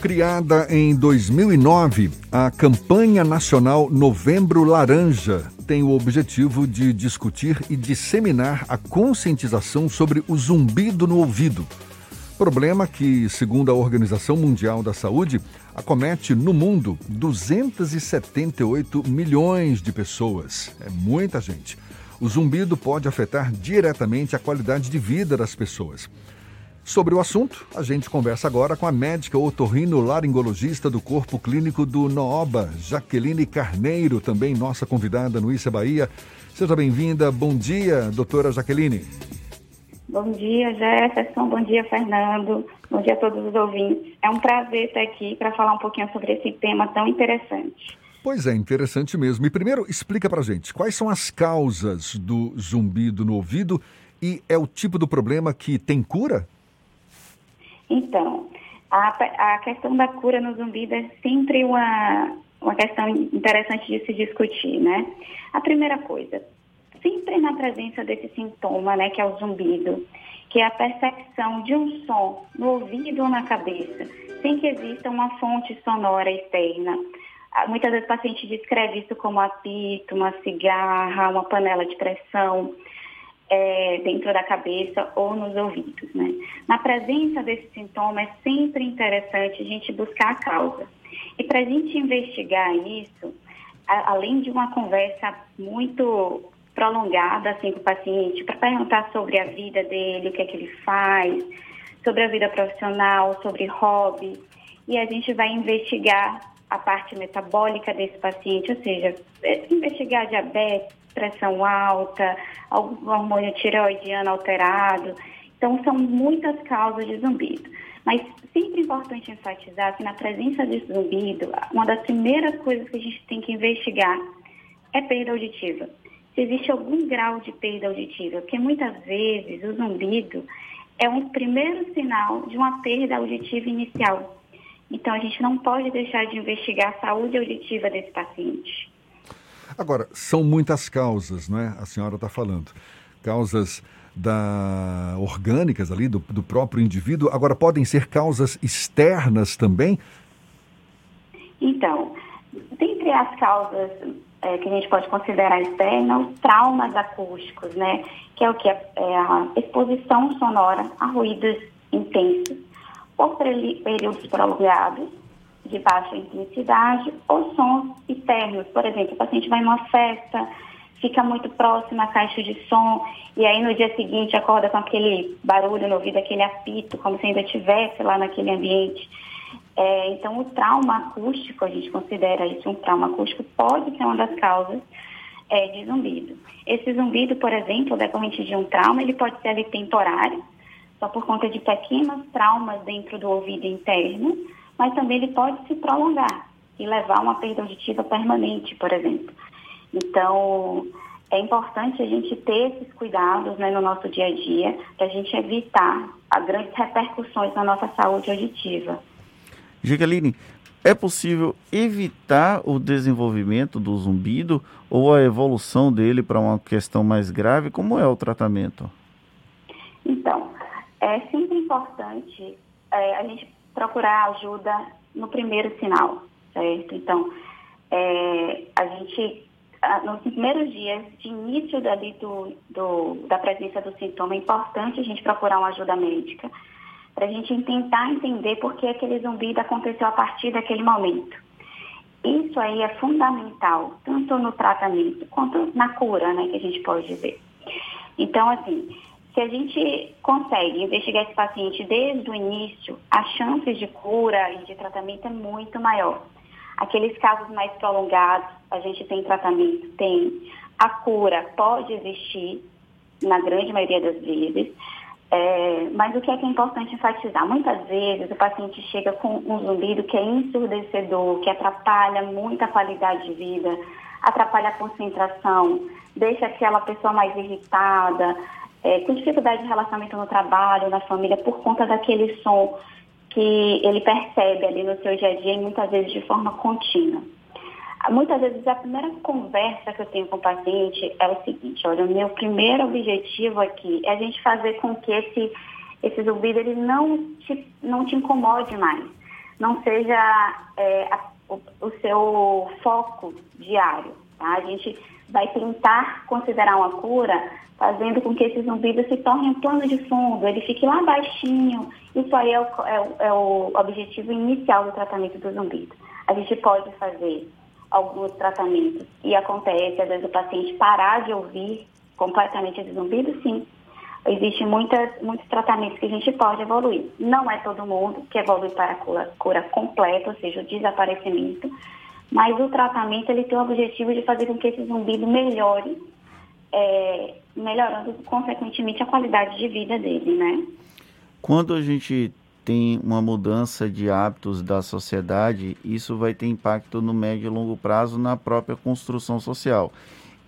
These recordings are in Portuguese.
Criada em 2009, a campanha nacional Novembro Laranja tem o objetivo de discutir e disseminar a conscientização sobre o zumbido no ouvido. Problema que, segundo a Organização Mundial da Saúde, acomete no mundo 278 milhões de pessoas. É muita gente. O zumbido pode afetar diretamente a qualidade de vida das pessoas. Sobre o assunto, a gente conversa agora com a médica otorrino-laringologista do Corpo Clínico do Nooba, Jaqueline Carneiro, também nossa convidada no Issa Bahia. Seja bem-vinda. Bom dia, doutora Jaqueline. Bom dia, Jefferson. Bom dia, Fernando. Bom dia a todos os ouvintes. É um prazer estar aqui para falar um pouquinho sobre esse tema tão interessante. Pois é, interessante mesmo. E primeiro, explica para gente quais são as causas do zumbido no ouvido e é o tipo do problema que tem cura? Então, a, a questão da cura no zumbido é sempre uma, uma questão interessante de se discutir, né? A primeira coisa, sempre na presença desse sintoma, né, que é o zumbido, que é a percepção de um som no ouvido ou na cabeça, sem que exista uma fonte sonora externa. Ah, muitas vezes o paciente descreve isso como apito, uma cigarra, uma panela de pressão é, dentro da cabeça ou nos ouvidos. Né? Na presença desse sintoma, é sempre interessante a gente buscar a causa. E para a gente investigar isso, a, além de uma conversa muito prolongada assim, com o paciente, para perguntar sobre a vida dele, o que é que ele faz, sobre a vida profissional, sobre hobby, e a gente vai investigar a parte metabólica desse paciente, ou seja, é, investigar diabetes, pressão alta, algum hormônio tireoidiano alterado. Então, são muitas causas de zumbido. Mas sempre é importante enfatizar que na presença de zumbido, uma das primeiras coisas que a gente tem que investigar é perda auditiva. Se existe algum grau de perda auditiva, porque muitas vezes o zumbido é um primeiro sinal de uma perda auditiva inicial. Então, a gente não pode deixar de investigar a saúde auditiva desse paciente. Agora, são muitas causas, não é? A senhora está falando. Causas da orgânicas ali, do, do próprio indivíduo. Agora, podem ser causas externas também? Então, dentre as causas é, que a gente pode considerar externas, traumas acústicos, né? Que é o que? É a exposição sonora a ruídos intensos por períodos prolongados, de baixa intensidade, ou sons externos. Por exemplo, o paciente vai em uma festa, fica muito próximo à caixa de som, e aí no dia seguinte acorda com aquele barulho no ouvido, aquele apito, como se ainda estivesse lá naquele ambiente. É, então, o trauma acústico, a gente considera isso um trauma acústico, pode ser uma das causas é, de zumbido. Esse zumbido, por exemplo, decorrente de um trauma, ele pode ser ali temporário, só por conta de pequenos traumas dentro do ouvido interno, mas também ele pode se prolongar e levar a uma perda auditiva permanente, por exemplo. Então, é importante a gente ter esses cuidados né, no nosso dia a dia para a gente evitar as grandes repercussões na nossa saúde auditiva. Jaqueline, é possível evitar o desenvolvimento do zumbido ou a evolução dele para uma questão mais grave? Como é o tratamento? Então, é sempre importante é, a gente procurar ajuda no primeiro sinal, certo? Então, é, a gente, nos primeiros dias de início dali do, do, da presença do sintoma, é importante a gente procurar uma ajuda médica para a gente tentar entender por que aquele zumbido aconteceu a partir daquele momento. Isso aí é fundamental, tanto no tratamento quanto na cura, né, que a gente pode dizer. Então, assim, se a gente consegue investigar esse paciente desde o início, as chances de cura e de tratamento é muito maior. Aqueles casos mais prolongados, a gente tem tratamento, tem. A cura pode existir, na grande maioria das vezes, é, mas o que é, que é importante enfatizar? Muitas vezes o paciente chega com um zumbido que é ensurdecedor, que atrapalha muito a qualidade de vida, atrapalha a concentração, deixa aquela pessoa mais irritada, é, com dificuldade de relacionamento no trabalho, na família, por conta daquele som que ele percebe ali no seu dia a dia e muitas vezes de forma contínua. Muitas vezes a primeira conversa que eu tenho com o paciente é o seguinte, olha, o meu primeiro objetivo aqui é a gente fazer com que esse, esse zumbido ele não te, não te incomode mais. não seja é, a, o, o, seu foco diário. Tá? A gente vai tentar considerar uma cura fazendo com que esse zumbido se torne um plano de fundo, ele fique lá baixinho. Isso aí é o, é, é o objetivo inicial do tratamento do zumbido. A gente pode fazer alguns tratamentos e acontece, às vezes, o paciente parar de ouvir completamente zumbido, sim. Existem muitas, muitos tratamentos que a gente pode evoluir. Não é todo mundo que evolui para a cura, cura completa, ou seja, o desaparecimento, mas o tratamento ele tem o objetivo de fazer com que esse zumbido melhore, é, melhorando consequentemente a qualidade de vida dele, né? Quando a gente tem uma mudança de hábitos da sociedade, isso vai ter impacto no médio e longo prazo na própria construção social.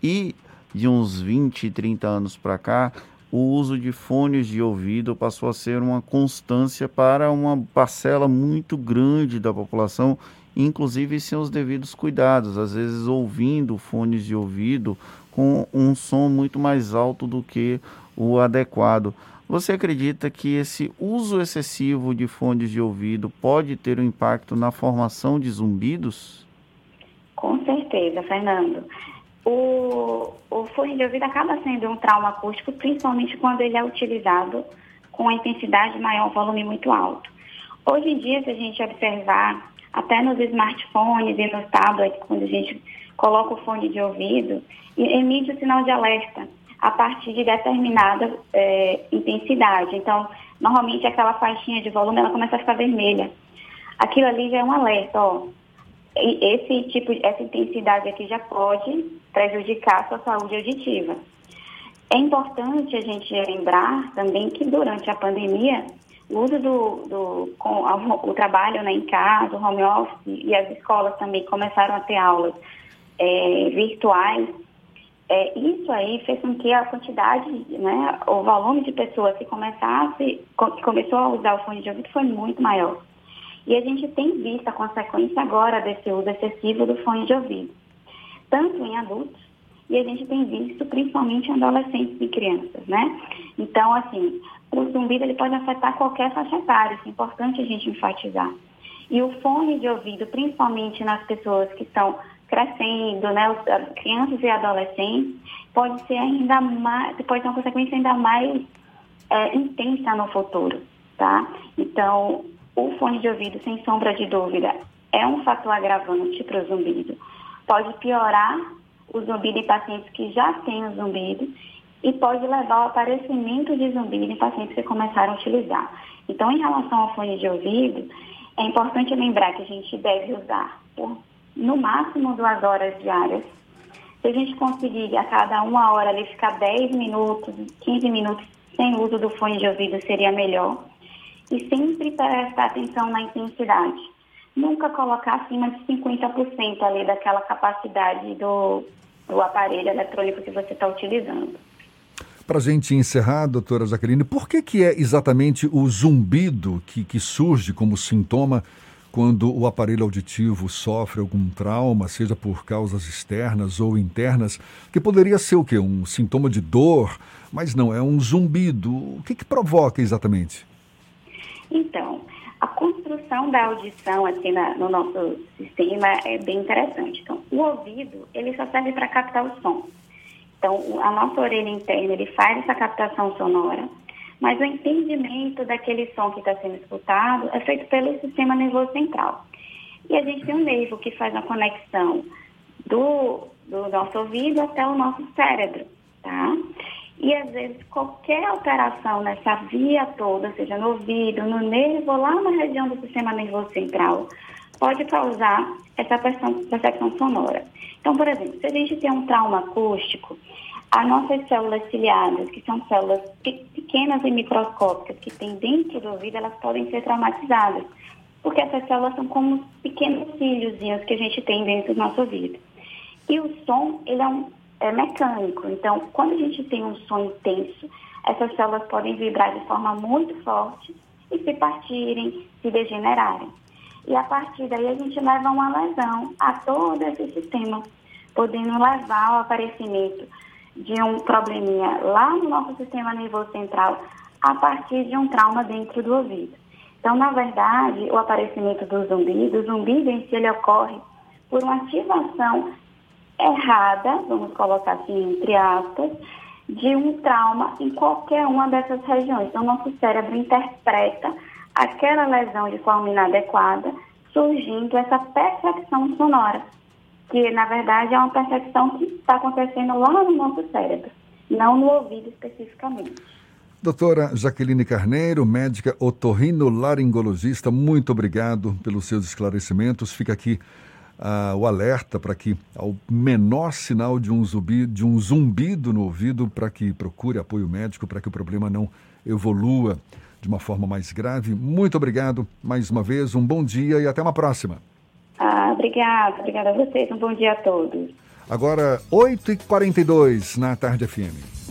E de uns 20, 30 anos para cá, o uso de fones de ouvido passou a ser uma constância para uma parcela muito grande da população, inclusive sem os devidos cuidados, às vezes ouvindo fones de ouvido com um som muito mais alto do que o adequado. Você acredita que esse uso excessivo de fones de ouvido pode ter um impacto na formação de zumbidos? Com certeza, Fernando o, o fone de ouvido acaba sendo um trauma acústico, principalmente quando ele é utilizado com intensidade maior, volume muito alto. Hoje em dia, se a gente observar, até nos smartphones e nos tablets, quando a gente coloca o fone de ouvido, emite o sinal de alerta a partir de determinada é, intensidade. Então, normalmente aquela faixinha de volume ela começa a ficar vermelha. Aquilo ali já é um alerta, ó. Esse tipo, essa intensidade aqui já pode prejudicar a sua saúde auditiva. É importante a gente lembrar também que durante a pandemia, o uso do, do com o trabalho né, em casa, o home office e as escolas também começaram a ter aulas é, virtuais. É, isso aí fez com que a quantidade, né, o volume de pessoas que começasse, que começou a usar o fone de ouvido foi muito maior. E a gente tem visto a consequência agora desse uso excessivo do fone de ouvido tanto em adultos, e a gente tem visto principalmente em adolescentes e crianças, né? Então, assim, o zumbido ele pode afetar qualquer faixa etária, isso é importante a gente enfatizar. E o fone de ouvido, principalmente nas pessoas que estão crescendo, né, as crianças e adolescentes, pode ser ainda mais, pode ter uma consequência ainda mais é, intensa no futuro, tá? Então, o fone de ouvido, sem sombra de dúvida, é um fator agravante para o zumbido pode piorar o zumbido em pacientes que já têm o zumbido e pode levar ao aparecimento de zumbido em pacientes que começaram a utilizar. Então, em relação ao fone de ouvido, é importante lembrar que a gente deve usar por, no máximo duas horas diárias. Se a gente conseguir a cada uma hora ali ficar 10 minutos, 15 minutos sem uso do fone de ouvido, seria melhor. E sempre prestar atenção na intensidade nunca colocar acima de 50% ali daquela capacidade do, do aparelho eletrônico que você está utilizando. Para a gente encerrar, doutora Jaqueline, por que, que é exatamente o zumbido que, que surge como sintoma quando o aparelho auditivo sofre algum trauma, seja por causas externas ou internas, que poderia ser o quê? Um sintoma de dor, mas não, é um zumbido. O que, que provoca exatamente? Então, a construção da audição assim, na, no nosso sistema é bem interessante. Então, o ouvido, ele só serve para captar o som. Então, a nossa orelha interna, ele faz essa captação sonora, mas o entendimento daquele som que está sendo escutado é feito pelo sistema nervoso central. E a gente tem um nervo que faz a conexão do, do nosso ouvido até o nosso cérebro, tá? E às vezes qualquer alteração nessa via toda, seja no ouvido, no nervo, lá na região do sistema nervoso central, pode causar essa percepção sonora. Então, por exemplo, se a gente tem um trauma acústico, as nossas células ciliadas, que são células pequenas e microscópicas que tem dentro do ouvido, elas podem ser traumatizadas, porque essas células são como pequenos cíliozinhos que a gente tem dentro do nosso ouvido. E o som, ele é um é mecânico. Então, quando a gente tem um som intenso, essas células podem vibrar de forma muito forte e se partirem, se degenerarem. E a partir daí a gente leva uma lesão a todo esse sistema, podendo levar ao aparecimento de um probleminha lá no nosso sistema nervoso central a partir de um trauma dentro do ouvido. Então, na verdade, o aparecimento do zumbido, o zumbido em si ele ocorre por uma ativação errada, vamos colocar assim entre aspas, de um trauma em qualquer uma dessas regiões. Então, nosso cérebro interpreta aquela lesão de forma inadequada, surgindo essa percepção sonora, que na verdade é uma percepção que está acontecendo lá no nosso cérebro, não no ouvido especificamente. Doutora Jaqueline Carneiro, médica otorrinolaringologista, muito obrigado pelos seus esclarecimentos. Fica aqui uh, o alerta para que, ao menor sinal de um, zumbido, de um zumbido no ouvido, para que procure apoio médico, para que o problema não evolua de uma forma mais grave. Muito obrigado mais uma vez, um bom dia e até uma próxima. Ah, obrigada, obrigada a vocês, um bom dia a todos. Agora, 8h42 na Tarde FM.